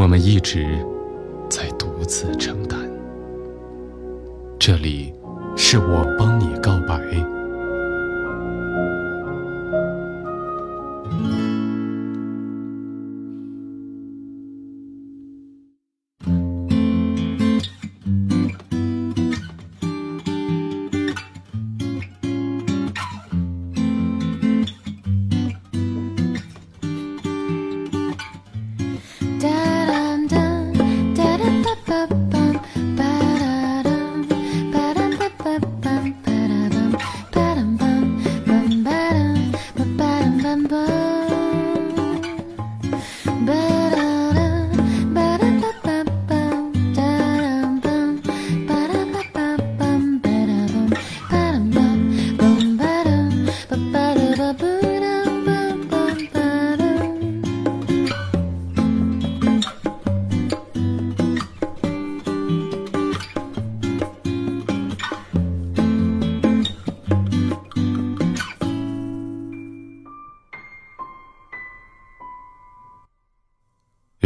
我们一直在独自承担。这里，是我帮你告白。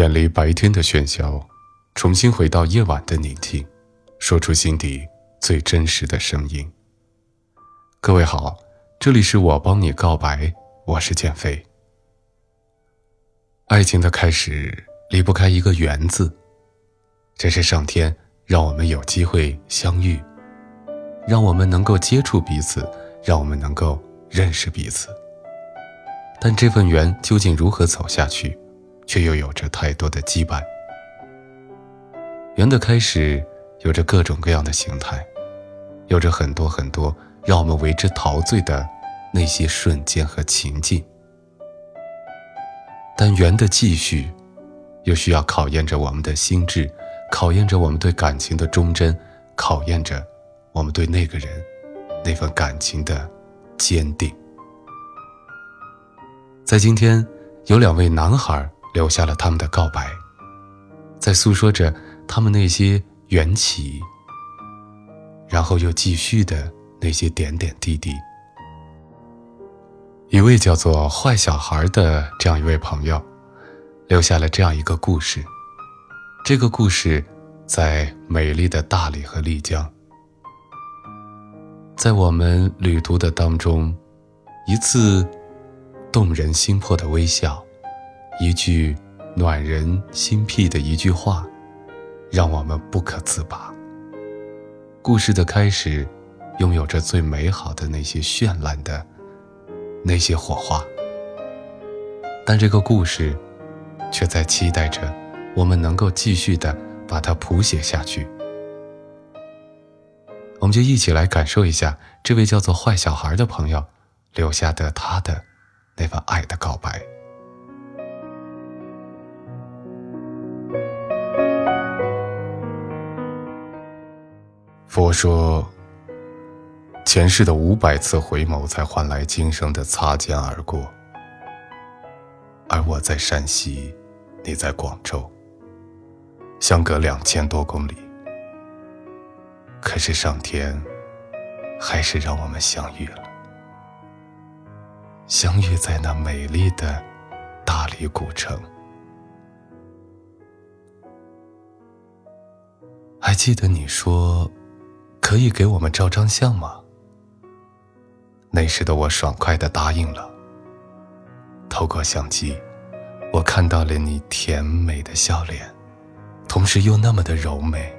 远离白天的喧嚣，重新回到夜晚的宁静，说出心底最真实的声音。各位好，这里是我帮你告白，我是减肥。爱情的开始离不开一个“缘”字，这是上天让我们有机会相遇，让我们能够接触彼此，让我们能够认识彼此。但这份缘究竟如何走下去？却又有着太多的羁绊。缘的开始有着各种各样的形态，有着很多很多让我们为之陶醉的那些瞬间和情境。但缘的继续，又需要考验着我们的心智，考验着我们对感情的忠贞，考验着我们对那个人那份感情的坚定。在今天，有两位男孩。留下了他们的告白，在诉说着他们那些缘起，然后又继续的那些点点滴滴。一位叫做“坏小孩”的这样一位朋友，留下了这样一个故事。这个故事在美丽的大理和丽江，在我们旅途的当中，一次动人心魄的微笑。一句暖人心脾的一句话，让我们不可自拔。故事的开始，拥有着最美好的那些绚烂的那些火花，但这个故事，却在期待着我们能够继续的把它谱写下去。我们就一起来感受一下这位叫做坏小孩的朋友留下的他的那份爱的告白。佛说：“前世的五百次回眸，才换来今生的擦肩而过。而我在山西，你在广州，相隔两千多公里。可是上天，还是让我们相遇了，相遇在那美丽的大理古城。还记得你说。”可以给我们照张相吗？那时的我爽快的答应了。透过相机，我看到了你甜美的笑脸，同时又那么的柔美，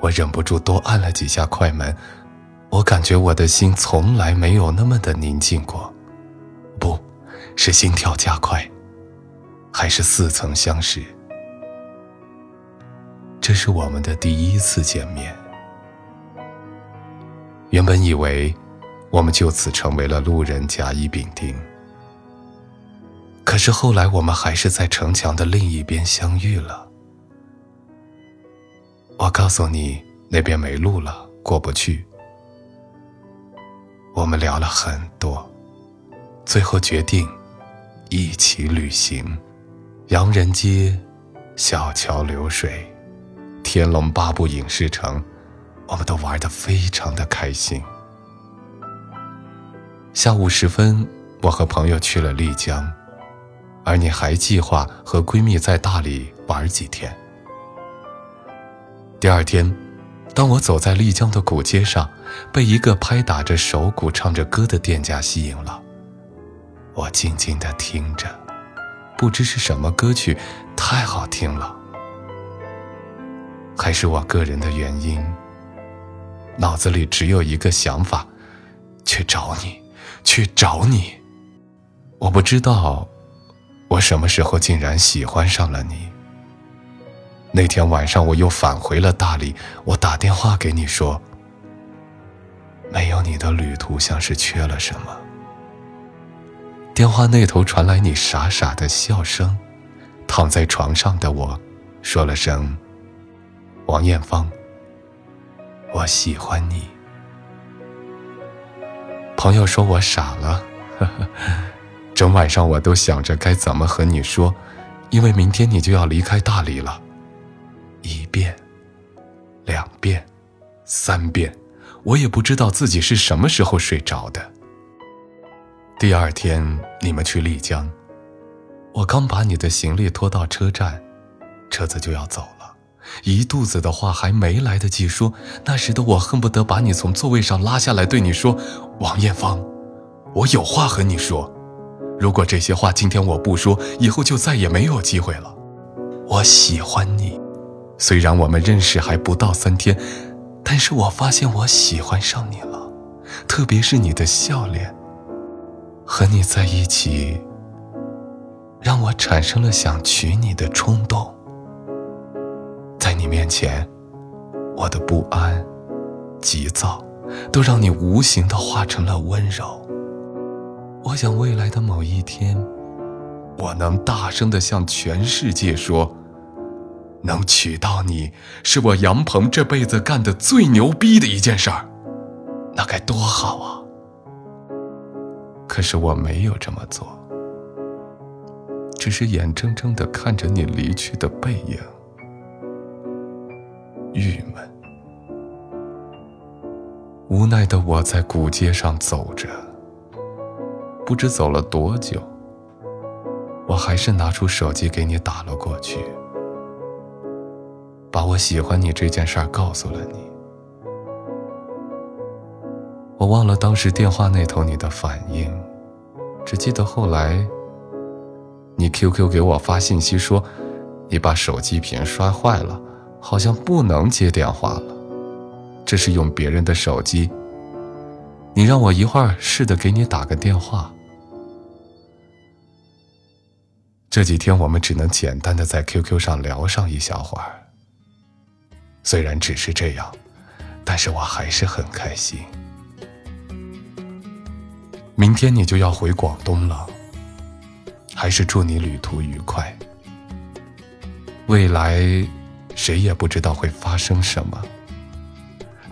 我忍不住多按了几下快门。我感觉我的心从来没有那么的宁静过，不是心跳加快，还是似曾相识。这是我们的第一次见面。原本以为我们就此成为了路人甲乙丙丁，可是后来我们还是在城墙的另一边相遇了。我告诉你，那边没路了，过不去。我们聊了很多，最后决定一起旅行。洋人街、小桥流水、天龙八部影视城，我们都玩得非常的开心。下午时分，我和朋友去了丽江，而你还计划和闺蜜在大理玩几天。第二天，当我走在丽江的古街上，被一个拍打着手鼓、唱着歌的店家吸引了。我静静地听着。不知是什么歌曲，太好听了，还是我个人的原因，脑子里只有一个想法：去找你，去找你。我不知道，我什么时候竟然喜欢上了你。那天晚上，我又返回了大理，我打电话给你说，没有你的旅途像是缺了什么。电话那头传来你傻傻的笑声，躺在床上的我，说了声：“王艳芳，我喜欢你。”朋友说我傻了，整晚上我都想着该怎么和你说，因为明天你就要离开大理了。一遍，两遍，三遍，我也不知道自己是什么时候睡着的。第二天，你们去丽江，我刚把你的行李拖到车站，车子就要走了，一肚子的话还没来得及说，那时的我恨不得把你从座位上拉下来，对你说：“王艳芳，我有话和你说，如果这些话今天我不说，以后就再也没有机会了。我喜欢你，虽然我们认识还不到三天，但是我发现我喜欢上你了，特别是你的笑脸。”和你在一起，让我产生了想娶你的冲动。在你面前，我的不安、急躁，都让你无形的化成了温柔。我想未来的某一天，我能大声的向全世界说：能娶到你，是我杨鹏这辈子干的最牛逼的一件事儿，那该多好啊！可是我没有这么做，只是眼睁睁的看着你离去的背影，郁闷。无奈的我在古街上走着，不知走了多久，我还是拿出手机给你打了过去，把我喜欢你这件事儿告诉了你。我忘了当时电话那头你的反应，只记得后来，你 QQ 给我发信息说，你把手机屏摔坏了，好像不能接电话了。这是用别人的手机，你让我一会儿试着给你打个电话。这几天我们只能简单的在 QQ 上聊上一小会儿，虽然只是这样，但是我还是很开心。明天你就要回广东了，还是祝你旅途愉快。未来，谁也不知道会发生什么，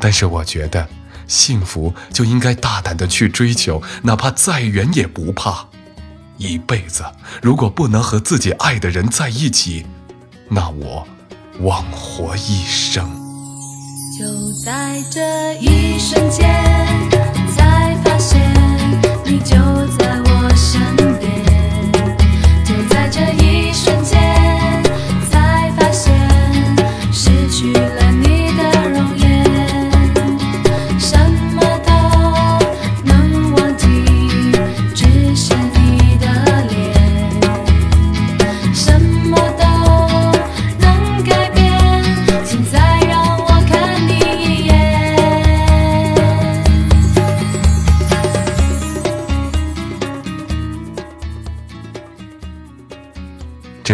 但是我觉得，幸福就应该大胆的去追求，哪怕再远也不怕。一辈子，如果不能和自己爱的人在一起，那我枉活一生。就在这一瞬间，才发现。你就在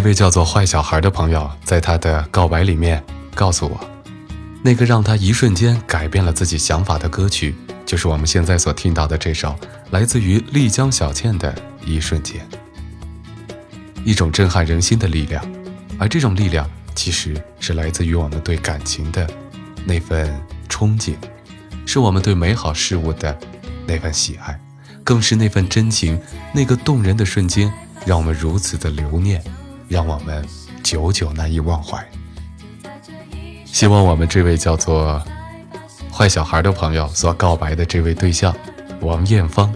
位叫做坏小孩的朋友，在他的告白里面告诉我，那个让他一瞬间改变了自己想法的歌曲，就是我们现在所听到的这首，来自于丽江小倩的一瞬间。一种震撼人心的力量，而这种力量其实是来自于我们对感情的那份憧憬，是我们对美好事物的那份喜爱，更是那份真情，那个动人的瞬间，让我们如此的留念，让我们久久难以忘怀。希望我们这位叫做“坏小孩”的朋友所告白的这位对象王艳芳，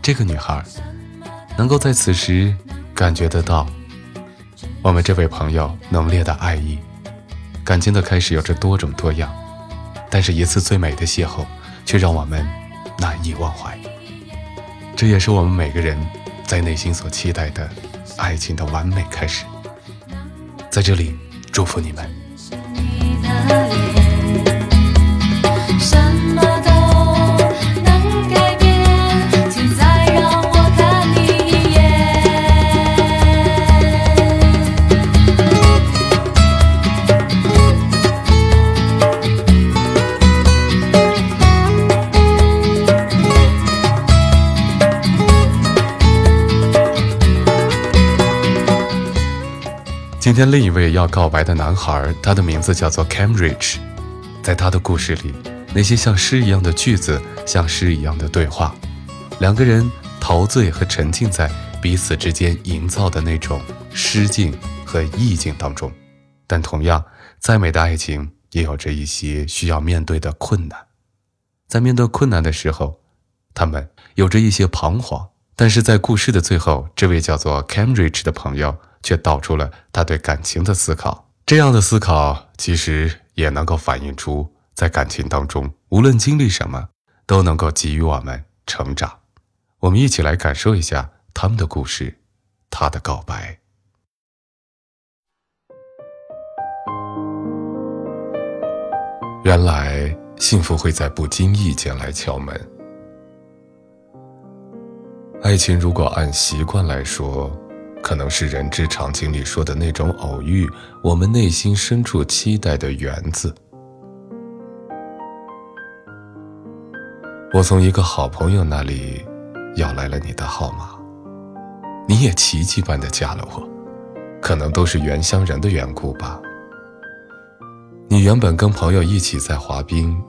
这个女孩，能够在此时感觉得到。我们这位朋友浓烈的爱意，感情的开始有着多种多样，但是一次最美的邂逅，却让我们难以忘怀。这也是我们每个人在内心所期待的爱情的完美开始。在这里，祝福你们。今天另一位要告白的男孩，他的名字叫做 Cambridge。在他的故事里，那些像诗一样的句子，像诗一样的对话，两个人陶醉和沉浸在彼此之间营造的那种诗境和意境当中。但同样，再美的爱情也有着一些需要面对的困难。在面对困难的时候，他们有着一些彷徨。但是在故事的最后，这位叫做 Cambridge 的朋友。却道出了他对感情的思考。这样的思考其实也能够反映出，在感情当中，无论经历什么，都能够给予我们成长。我们一起来感受一下他们的故事，他的告白。原来，幸福会在不经意间来敲门。爱情如果按习惯来说。可能是人之常情里说的那种偶遇，我们内心深处期待的缘字。我从一个好朋友那里要来了你的号码，你也奇迹般的加了我，可能都是原乡人的缘故吧。你原本跟朋友一起在滑冰，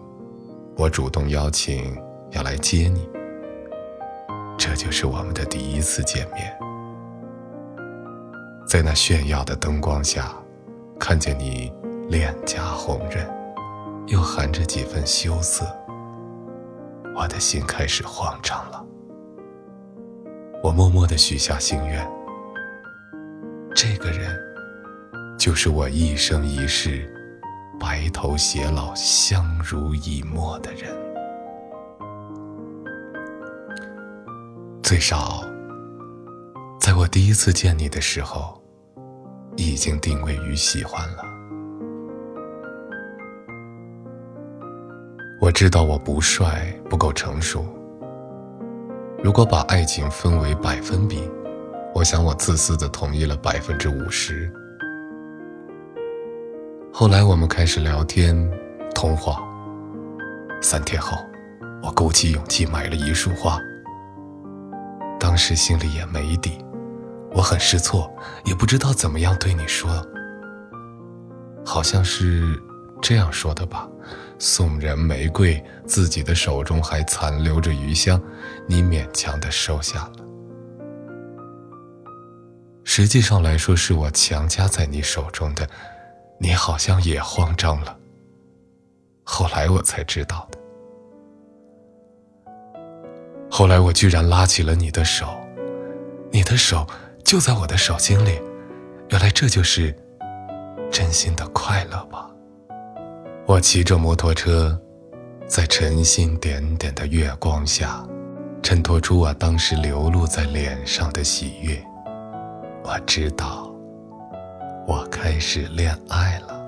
我主动邀请要来接你，这就是我们的第一次见面。在那炫耀的灯光下，看见你脸颊红润，又含着几分羞涩，我的心开始慌张了。我默默的许下心愿，这个人就是我一生一世白头偕老、相濡以沫的人，最少。在我第一次见你的时候，已经定位于喜欢了。我知道我不帅，不够成熟。如果把爱情分为百分比，我想我自私的同意了百分之五十。后来我们开始聊天、通话。三天后，我鼓起勇气买了一束花。当时心里也没底。我很失措，也不知道怎么样对你说。好像是这样说的吧：“送人玫瑰，自己的手中还残留着余香，你勉强的收下了。”实际上来说，是我强加在你手中的，你好像也慌张了。后来我才知道的。后来我居然拉起了你的手，你的手。就在我的手心里，原来这就是真心的快乐吧。我骑着摩托车，在晨星点点的月光下，衬托出我当时流露在脸上的喜悦。我知道，我开始恋爱了，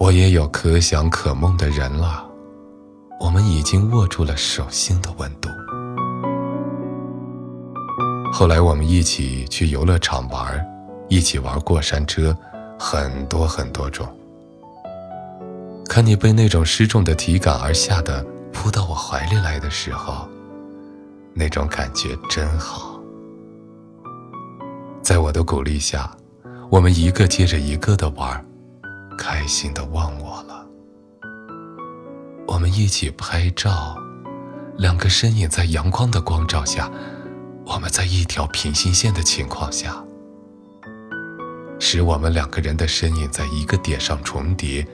我也有可想可梦的人了，我们已经握住了手心的温度。后来我们一起去游乐场玩，一起玩过山车，很多很多种。看你被那种失重的体感而吓得扑到我怀里来的时候，那种感觉真好。在我的鼓励下，我们一个接着一个的玩，开心的忘我了。我们一起拍照，两个身影在阳光的光照下，我们在一条平行线的情况下，使我们两个人的身影在一个点上重叠。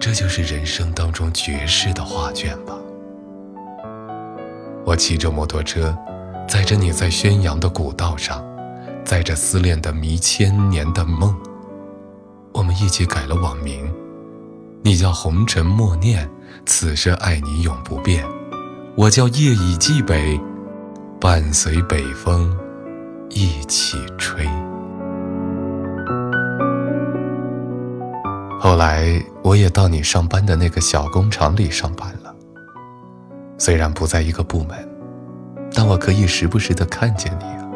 这就是人生当中绝世的画卷吧。我骑着摩托车，载着你在宣扬的古道上，载着思念的迷千年的梦。我们一起改了网名。你叫红尘默念，此生爱你永不变。我叫夜已寄北，伴随北风一起吹。后来我也到你上班的那个小工厂里上班了，虽然不在一个部门，但我可以时不时的看见你啊。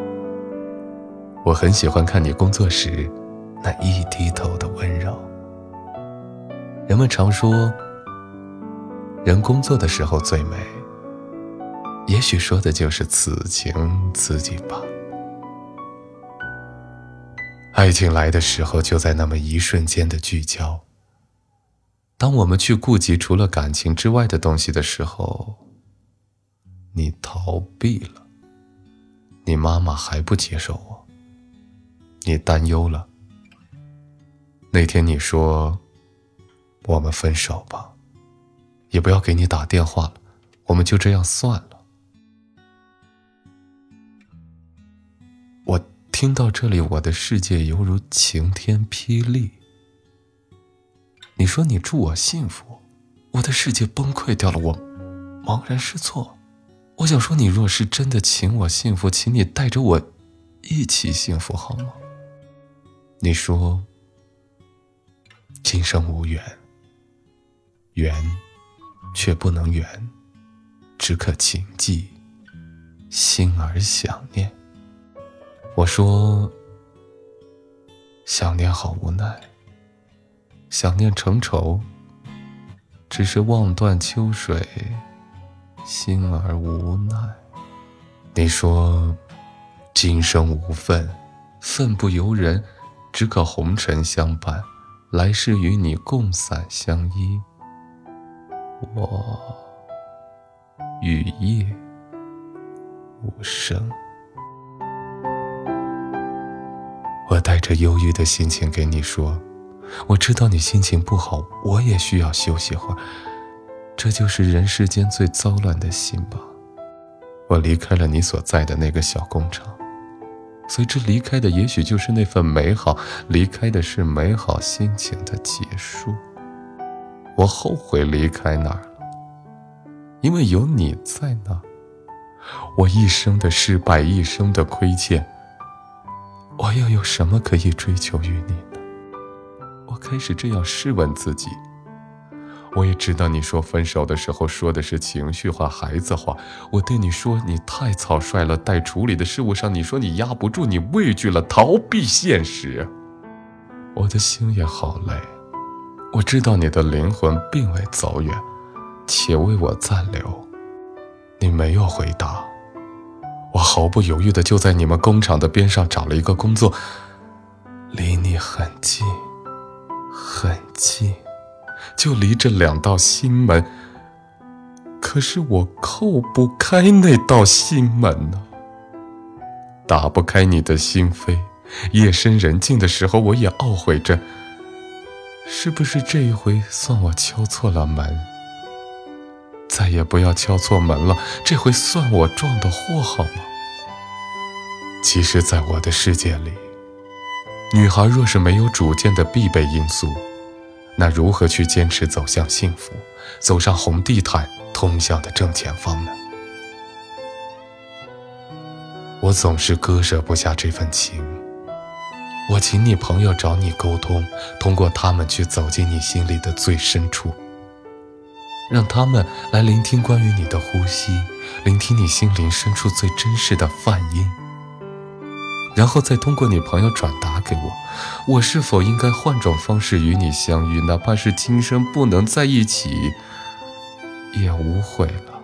我很喜欢看你工作时那一低头的温柔。人们常说，人工作的时候最美，也许说的就是此情此景吧。爱情来的时候，就在那么一瞬间的聚焦。当我们去顾及除了感情之外的东西的时候，你逃避了，你妈妈还不接受我，你担忧了。那天你说。我们分手吧，也不要给你打电话了，我们就这样算了。听到这里，我的世界犹如晴天霹雳。你说你祝我幸福，我的世界崩溃掉了，我茫然失措。我想说，你若是真的请我幸福，请你带着我一起幸福好吗？你说今生无缘。缘，却不能圆，只可情寄，心儿想念。我说，想念好无奈，想念成愁，只是望断秋水，心儿无奈。你说，今生无份，份不由人，只可红尘相伴，来世与你共伞相依。我雨夜无声，我带着忧郁的心情给你说，我知道你心情不好，我也需要休息会儿。这就是人世间最糟乱的心吧。我离开了你所在的那个小工厂，随之离开的也许就是那份美好，离开的是美好心情的结束。我后悔离开那儿了，因为有你在那儿。我一生的失败，一生的亏欠，我又有什么可以追求于你呢？我开始这样试问自己。我也知道你说分手的时候说的是情绪化、孩子话。我对你说你太草率了，待处理的事物上，你说你压不住，你畏惧了，逃避现实。我的心也好累。我知道你的灵魂并未走远，且为我暂留。你没有回答。我毫不犹豫的就在你们工厂的边上找了一个工作，离你很近，很近，就离这两道心门。可是我叩不开那道心门呢，打不开你的心扉。夜深人静的时候，我也懊悔着。是不是这一回算我敲错了门？再也不要敲错门了。这回算我撞的祸好吗？其实，在我的世界里，女孩若是没有主见的必备因素，那如何去坚持走向幸福，走上红地毯通向的正前方呢？我总是割舍不下这份情。我请你朋友找你沟通，通过他们去走进你心里的最深处，让他们来聆听关于你的呼吸，聆听你心灵深处最真实的泛音，然后再通过你朋友转达给我，我是否应该换种方式与你相遇，哪怕是今生不能在一起，也无悔了。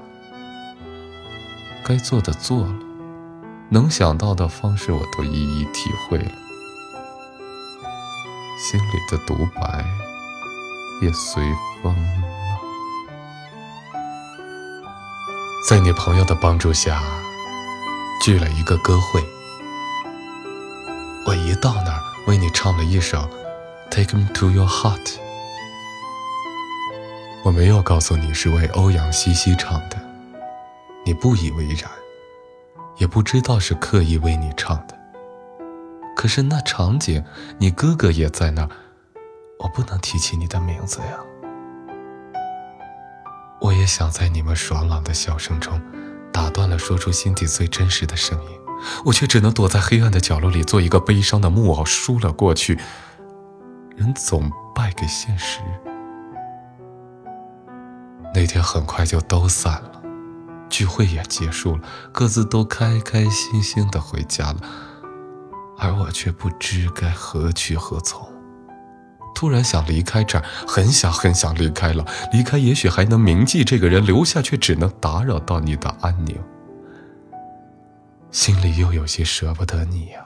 该做的做了，能想到的方式我都一一体会了。心里的独白也随风在你朋友的帮助下，聚了一个歌会。我一到那儿，为你唱了一首《Take Me to Your Heart》。我没有告诉你是为欧阳西西唱的，你不以为然，也不知道是刻意为你唱的。可是那场景，你哥哥也在那儿，我不能提起你的名字呀。我也想在你们爽朗的笑声中，打断了说出心底最真实的声音。我却只能躲在黑暗的角落里，做一个悲伤的木偶，输了过去。人总败给现实。那天很快就都散了，聚会也结束了，各自都开开心心的回家了，而我却不知该何去何从。突然想离开这儿，很想很想离开了。离开也许还能铭记这个人，留下却只能打扰到你的安宁。心里又有些舍不得你呀，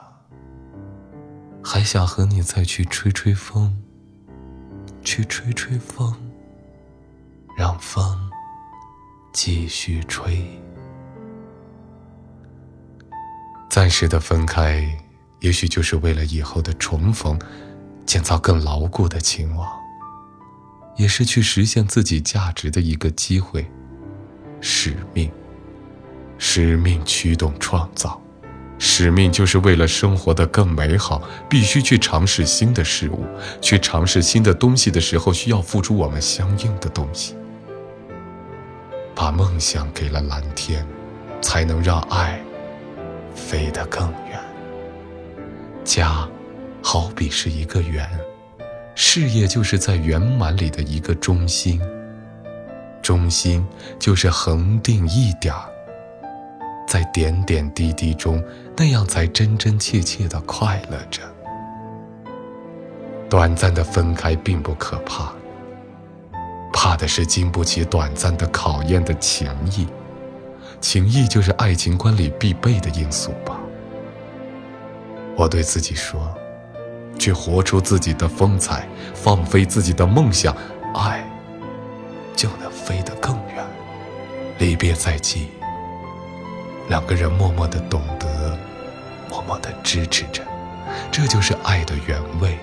还想和你再去吹吹风，去吹吹风，让风继续吹。暂时的分开，也许就是为了以后的重逢，建造更牢固的情网，也是去实现自己价值的一个机会，使命。使命驱动创造，使命就是为了生活的更美好，必须去尝试新的事物，去尝试新的东西的时候，需要付出我们相应的东西。把梦想给了蓝天，才能让爱飞得更远。家，好比是一个圆，事业就是在圆满里的一个中心，中心就是恒定一点儿。在点点滴滴中，那样才真真切切的快乐着。短暂的分开并不可怕，怕的是经不起短暂的考验的情谊。情谊就是爱情观里必备的因素吧。我对自己说，去活出自己的风采，放飞自己的梦想，爱就能飞得更远。离别在即。两个人默默的懂得，默默的支持着，这就是爱的原味。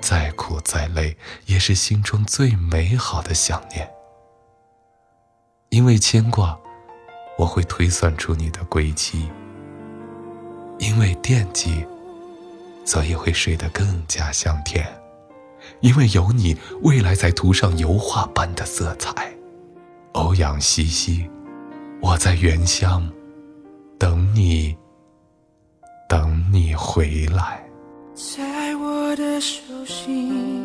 再苦再累，也是心中最美好的想念。因为牵挂，我会推算出你的归期；因为惦记，所以会睡得更加香甜；因为有你，未来才涂上油画般的色彩。欧阳西西。我在原乡等你，等你回来。在我的手心，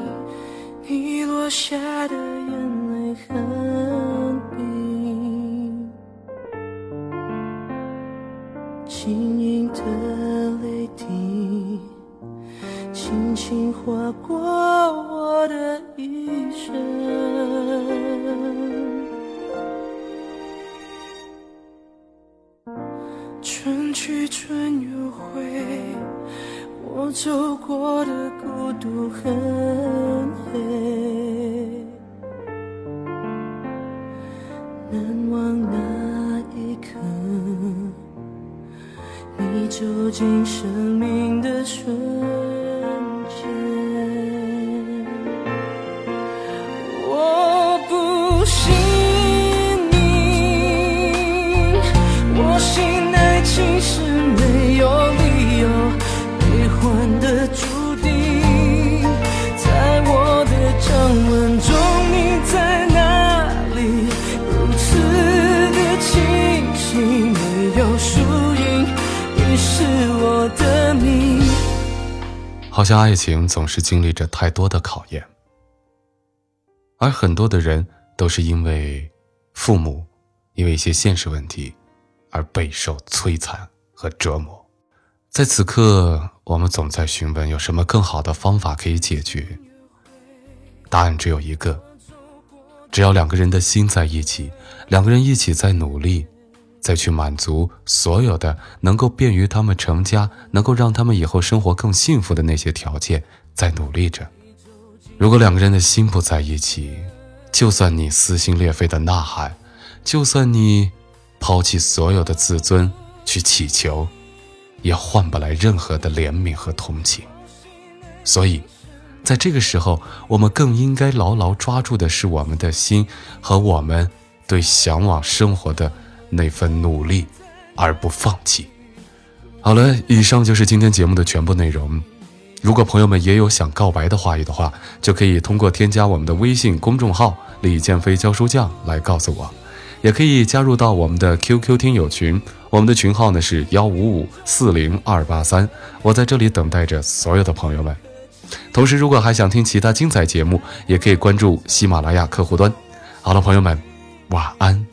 你落下的眼泪很冰，晶莹的轻划过我的一生。春去春又回，我走过的孤独很黑，难忘那一刻，你走进生命的瞬。像爱情总是经历着太多的考验，而很多的人都是因为父母，因为一些现实问题，而备受摧残和折磨。在此刻，我们总在询问有什么更好的方法可以解决。答案只有一个：只要两个人的心在一起，两个人一起在努力，再去满足所有的能够便于他们成家、能够让他们以后生活更幸福的那些条件，在努力着。如果两个人的心不在一起，就算你撕心裂肺的呐喊，就算你抛弃所有的自尊去祈求，也换不来任何的怜悯和同情。所以，在这个时候，我们更应该牢牢抓住的是我们的心和我们对向往生活的那份努力，而不放弃。好了，以上就是今天节目的全部内容。如果朋友们也有想告白的话语的话，就可以通过添加我们的微信公众号“李建飞教书匠”来告诉我，也可以加入到我们的 QQ 听友群，我们的群号呢是幺五五四零二八三，我在这里等待着所有的朋友们。同时，如果还想听其他精彩节目，也可以关注喜马拉雅客户端。好了，朋友们，晚安。